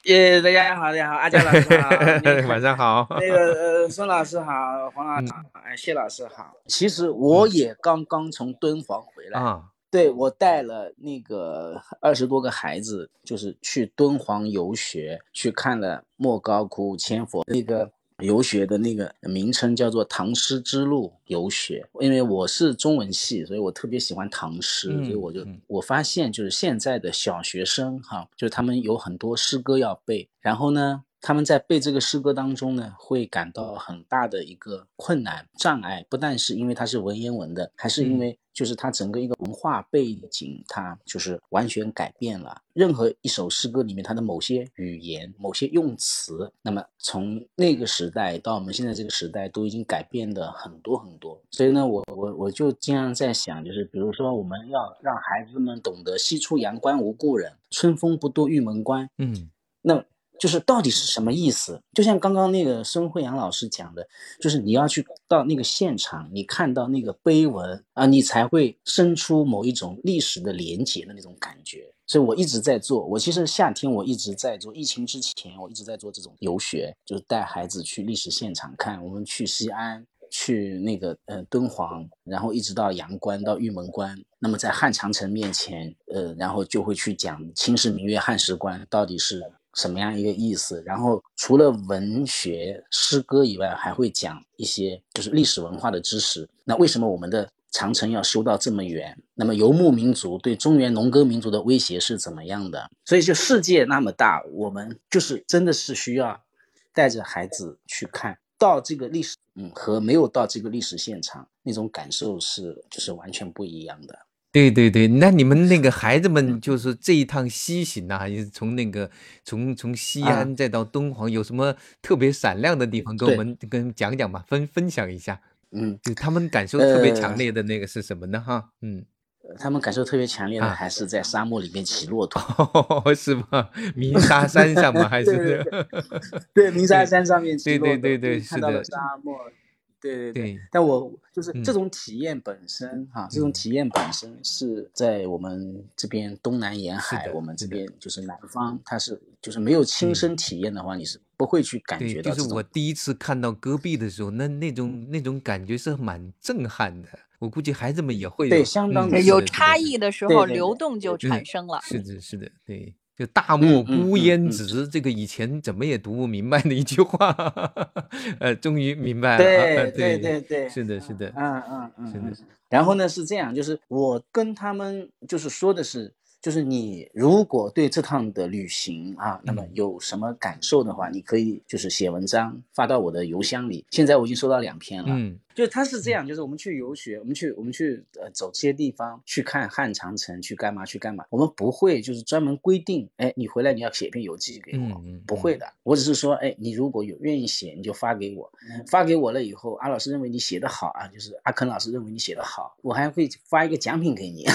S5: 耶，大家好，大家好，阿佳老师好，
S2: 晚上好。
S5: 那个呃，孙老师好，黄老师好，哎，谢老师好。其实我也刚刚从敦煌回来啊，对我带了那个二十多个孩子，就是去敦煌游学，去看了莫高窟、千佛那个。游学的那个名称叫做唐诗之路游学，因为我是中文系，所以我特别喜欢唐诗，所以我就我发现就是现在的小学生哈，就是他们有很多诗歌要背，然后呢，他们在背这个诗歌当中呢，会感到很大的一个困难障碍，不但是因为它是文言文的，还是因为就是它整个一个文化背景，它就是完全改变了。任何一首诗歌里面，它的某些语言、某些用词，那么从那个时代到我们现在这个时代，都已经改变的很多很多。所以呢，我我我就经常在想，就是比如说，我们要让孩子们懂得“西出阳关无故人，春风不度玉门关”。嗯，那。就是到底是什么意思？就像刚刚那个孙慧阳老师讲的，就是你要去到那个现场，你看到那个碑文啊，你才会生出某一种历史的连结的那种感觉。所以我一直在做，我其实夏天我一直在做，疫情之前我一直在做这种游学，就是带孩子去历史现场看。我们去西安，去那个呃敦煌，然后一直到阳关到玉门关，那么在汉长城面前，呃，然后就会去讲“秦时明月汉时关”到底是。什么样一个意思？然后除了文学诗歌以外，还会讲一些就是历史文化的知识。那为什么我们的长城要修到这么远？那么游牧民族对中原农耕民族的威胁是怎么样的？所以就世界那么大，我们就是真的是需要带着孩子去看到这个历史，嗯，和没有到这个历史现场那种感受是就是完全不一样的。
S2: 对对对，那你们那个 孩子们就是这一趟西行啊，也是从那个从从西安再到敦煌，有什么特别闪亮的地方，跟我们跟讲讲吧，分分享一下。嗯，就他们感受特别强烈的那个是什么呢？哈，嗯，
S5: 他们感受特别强烈的还是在沙漠里面骑骆驼，
S2: 是吗？鸣沙山上吗？还是
S5: 对鸣沙山上面
S2: 骑骆驼，对对对对，
S5: 看到了沙漠。对对对，但我就是这种体验本身哈，这种体验本身是在我们这边东南沿海，我们这边就是南方，它是就是没有亲身体验的话，你是不会去感觉到。
S2: 就是我第一次看到戈壁的时候，那那种那种感觉是蛮震撼的。我估计孩子们也会
S5: 对相当
S3: 有差异的时候，流动就产生了。
S2: 是的，是的，对。就大漠孤烟直，这个以前怎么也读不明白的一句话，呃，终于明白了。
S5: 对对对对，
S2: 是的，是的，
S5: 嗯嗯嗯，是的。然后呢是这样，就是我跟他们就是说的是。就是你如果对这趟的旅行啊，那么有什么感受的话，你可以就是写文章发到我的邮箱里。现在我已经收到两篇了。嗯，就是他是这样，就是我们去游学，我们去我们去呃走这些地方去看汉长城，去干嘛去干嘛。我们不会就是专门规定，哎，你回来你要写篇游记给我，不会的。我只是说，哎，你如果有愿意写，你就发给我，发给我了以后，阿老师认为你写的好啊，就是阿肯老师认为你写的好，我还会发一个奖品给你，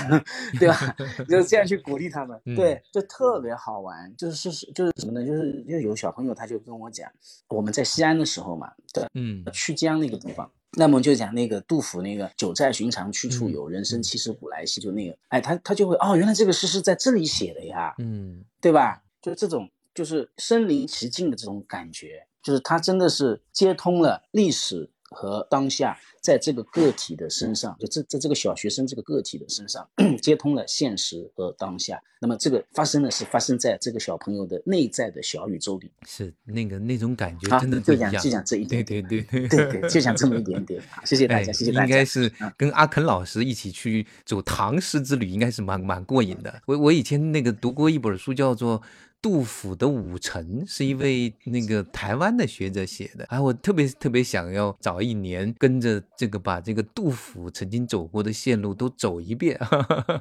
S5: 对吧？就是这样。去鼓励他们，对，就特别好玩。就是是就是什么呢？就是就有小朋友他就跟我讲，我们在西安的时候嘛，对，嗯，曲江那个地方，那么就讲那个杜甫那个“酒在寻常去处有，人生七十古来稀”，就那个，哎，他他就会哦，原来这个诗是在这里写的呀，嗯，对吧？就这种就是身临其境的这种感觉，就是他真的是接通了历史和当下。在这个个体的身上，就这在这个小学生这个个体的身上，接通了现实和当下。那么这个发生的是发生在这个小朋友的内在的小宇宙里，
S2: 是那个那种感觉真的
S5: 就讲就讲这一点，
S2: 对对
S5: 对对对，就讲这么一点点。谢谢大家，谢谢大家。
S2: 应该是跟阿肯老师一起去走唐诗之旅，应该是蛮蛮过瘾的。我我以前那个读过一本书，叫做。杜甫的《五城》是一位那个台湾的学者写的，啊，我特别特别想要早一年跟着这个把这个杜甫曾经走过的线路都走一遍。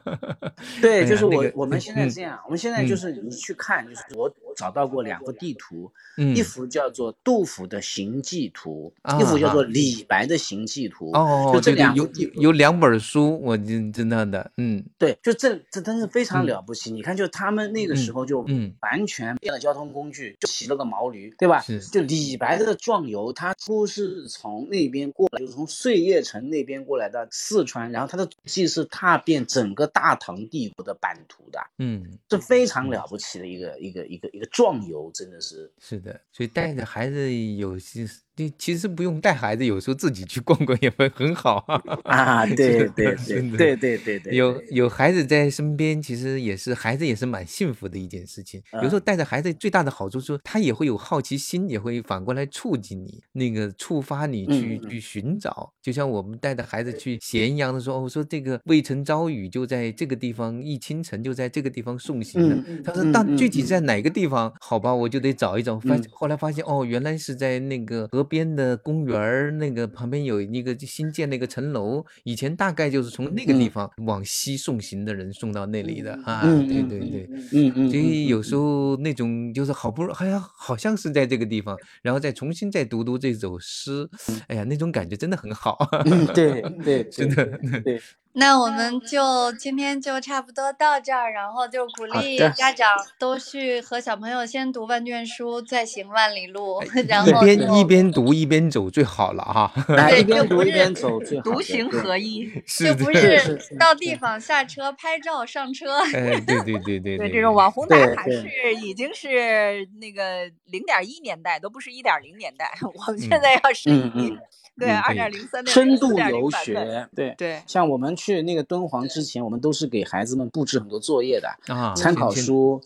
S5: 对，就是我我们现在这样，我们现在就是你去看，就是我找到过两幅地图，一幅叫做杜甫的行迹图，一幅叫做李白的行迹图。哦，就这两
S2: 有有两本书，我真真的的，嗯，
S5: 对，就这这真是非常了不起。你看，就他们那个时候就嗯。完全变了交通工具，就骑了个毛驴，对吧？就李白的壮游，他初是从那边过来，就是从碎叶城那边过来的四川，然后他的迹是踏遍整个大唐帝国的版图的，嗯，是非常了不起的一个一个一个一个壮游，真的是。
S2: 是的，所以带着孩子有些你其实不用带孩子，有时候自己去逛逛也会很好
S5: 啊！对对对对对对对，
S2: 有有孩子在身边，其实也是孩子也是蛮幸福的一件事情。有时候带着孩子最大的好处是，他也会有好奇心，也会反过来触及你，那个触发你去去寻找。就像我们带着孩子去咸阳的时候，我说这个渭城朝雨就在这个地方，忆清晨就在这个地方送行的。他说，但具体在哪个地方？好吧，我就得找一找。发后来发现，哦，原来是在那个河边的公园儿，那个旁边有一个新建那个城楼，以前大概就是从那个地方往西送行的人送到那里的啊。对对对，
S5: 嗯嗯。
S2: 所以有时候那种就是好不容易，好像好像是在这个地方，然后再重新再读读这首诗，哎呀，那种感觉真的很好。
S5: 对对，
S2: 真的
S5: 对。
S1: 那我们就今天就差不多到这儿，然后就鼓励家长都去和小朋友先读万卷书，再行万里路。然后
S2: 一边一边读一边走最好了哈。
S5: 对，一边读一边走最好。
S3: 独行合一，
S1: 就不是到地方下车拍照上车。
S2: 哎，对对对对
S3: 对，这种网红打卡是已经是那个零点一年代，都不是一点零年代。我们现在要是以。对，二点零三
S5: 深度游学，
S3: 对对，
S5: 像我们去那个敦煌之前，我们都是给孩子们布置很多作业的啊，参考书，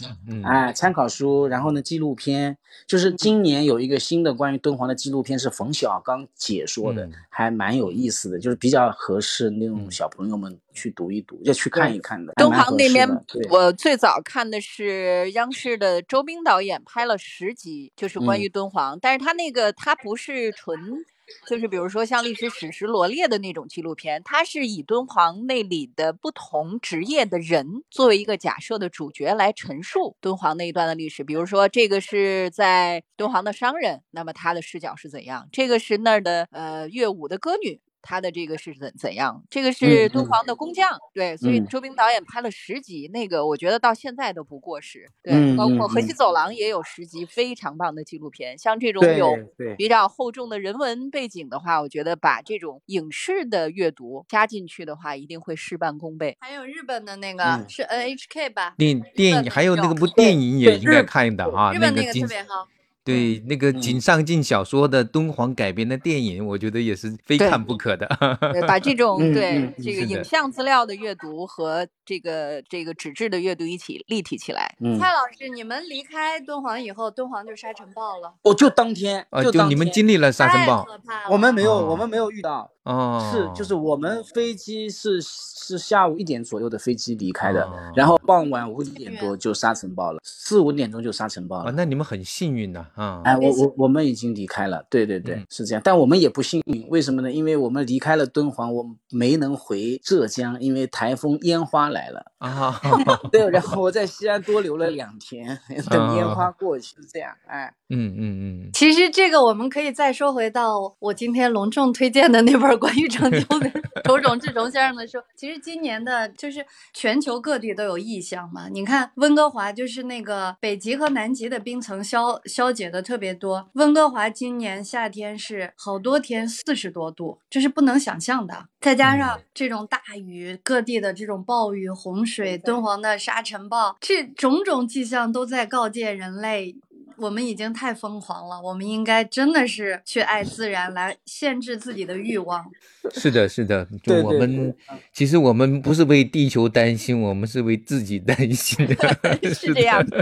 S5: 哎，参考书，然后呢，纪录片，就是今年有一个新的关于敦煌的纪录片，是冯小刚解说的，还蛮有意思的，就是比较合适那种小朋友们去读一读，要去看一看的。
S3: 敦煌那边，我最早看的是央视的周斌导演拍了十集，就是关于敦煌，但是他那个他不是纯。就是比如说像历史史实罗列的那种纪录片，它是以敦煌那里的不同职业的人作为一个假设的主角来陈述敦煌那一段的历史。比如说这个是在敦煌的商人，那么他的视角是怎样？这个是那儿的呃乐舞的歌女。他的这个是怎怎样？这个是敦煌的工匠，对，所以周斌导演拍了十集，那个我觉得到现在都不过时。对，包括河西走廊也有十集，非常棒的纪录片。像这种有比较厚重的人文背景的话，我觉得把这种影视的阅读加进去的话，一定会事半功倍。
S1: 还有日本的那个是 NHK 吧？
S2: 电电影还有那个部电影也应该看的啊，
S1: 日本那个特别好。
S2: 对那个井上靖小说的敦煌改编的电影，我觉得也是非看不可的。
S3: 把这种对这个影像资料的阅读和这个这个纸质的阅读一起立体起来。
S1: 蔡老师，你们离开敦煌以后，敦煌就沙尘暴了。
S5: 我就当天，
S2: 就你们经历了沙尘暴，
S5: 我们没有，我们没有遇到。哦，是，就是我们飞机是是下午一点左右的飞机离开的，然后傍晚五点多就沙尘暴了，四五点钟就沙尘暴了。
S2: 啊那你们很幸运呐，啊！
S5: 哎，我我我们已经离开了，对对对，是这样。但我们也不幸运，为什么呢？因为我们离开了敦煌，我没能回浙江，因为台风烟花来了啊。对，然后我在西安多留了两天，等烟花过去，是这样。哎，
S2: 嗯嗯嗯。
S1: 其实这个我们可以再说回到我今天隆重推荐的那本。关于拯救的 周种志崇先生的说，其实今年的就是全球各地都有异象嘛。你看温哥华，就是那个北极和南极的冰层消消解的特别多。温哥华今年夏天是好多天四十多度，这是不能想象的。再加上这种大雨，各地的这种暴雨、洪水，敦煌的沙尘暴，这种种迹象都在告诫人类。我们已经太疯狂了，我们应该真的是去爱自然，来限制自己的欲望。
S2: 是的，是的，就我们其实我们不是为地球担心，我们是为自己担心。
S3: 是这样。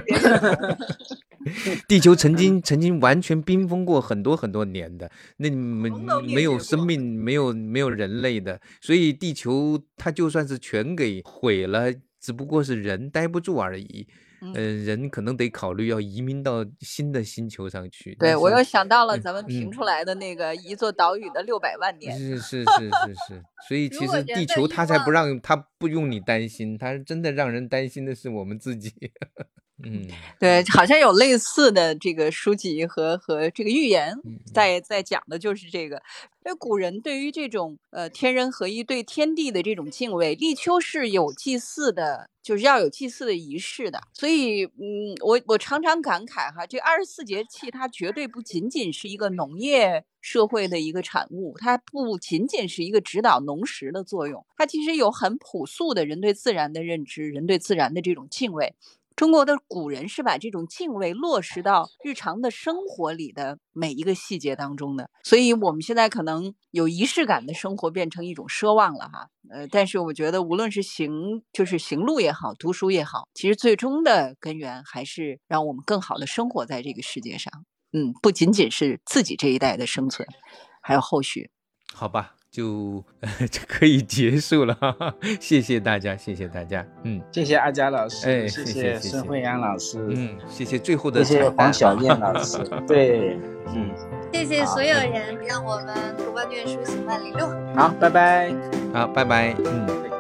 S2: 地球曾经曾经完全冰封过很多很多年的，那没没有生命，没有没有人类的，所以地球它就算是全给毁了，只不过是人待不住而已。嗯，人可能得考虑要移民到新的星球上去。
S3: 对，我又想到了咱们评出来的那个一座岛屿的六百万年。
S2: 是 是是是是，所以其实地球它才不让它不用你担心，它是真的让人担心的是我们自己。嗯，
S3: 对，好像有类似的这个书籍和和这个寓言，在在讲的就是这个。因为古人对于这种呃天人合一、对天地的这种敬畏，立秋是有祭祀的，就是要有祭祀的仪式的。所以，嗯，我我常常感慨哈，这二十四节气它绝对不仅仅是一个农业社会的一个产物，它不仅仅是一个指导农时的作用，它其实有很朴素的人对自然的认知，人对自然的这种敬畏。中国的古人是把这种敬畏落实到日常的生活里的每一个细节当中的，所以我们现在可能有仪式感的生活变成一种奢望了哈。呃，但是我觉得无论是行就是行路也好，读书也好，其实最终的根源还是让我们更好的生活在这个世界上。嗯，不仅仅是自己这一代的生存，还有后续。
S2: 好吧。就就可以结束了，谢谢大家，谢谢大家，嗯，
S5: 谢谢阿佳老师，
S2: 哎，
S5: 谢
S2: 谢
S5: 孙慧阳老师，
S2: 嗯，谢谢最后的
S5: 谢谢黄小燕老师，对，
S1: 嗯，谢谢所有人，让我们读万卷书行万里路，
S5: 好，拜拜，
S2: 好，拜拜，嗯。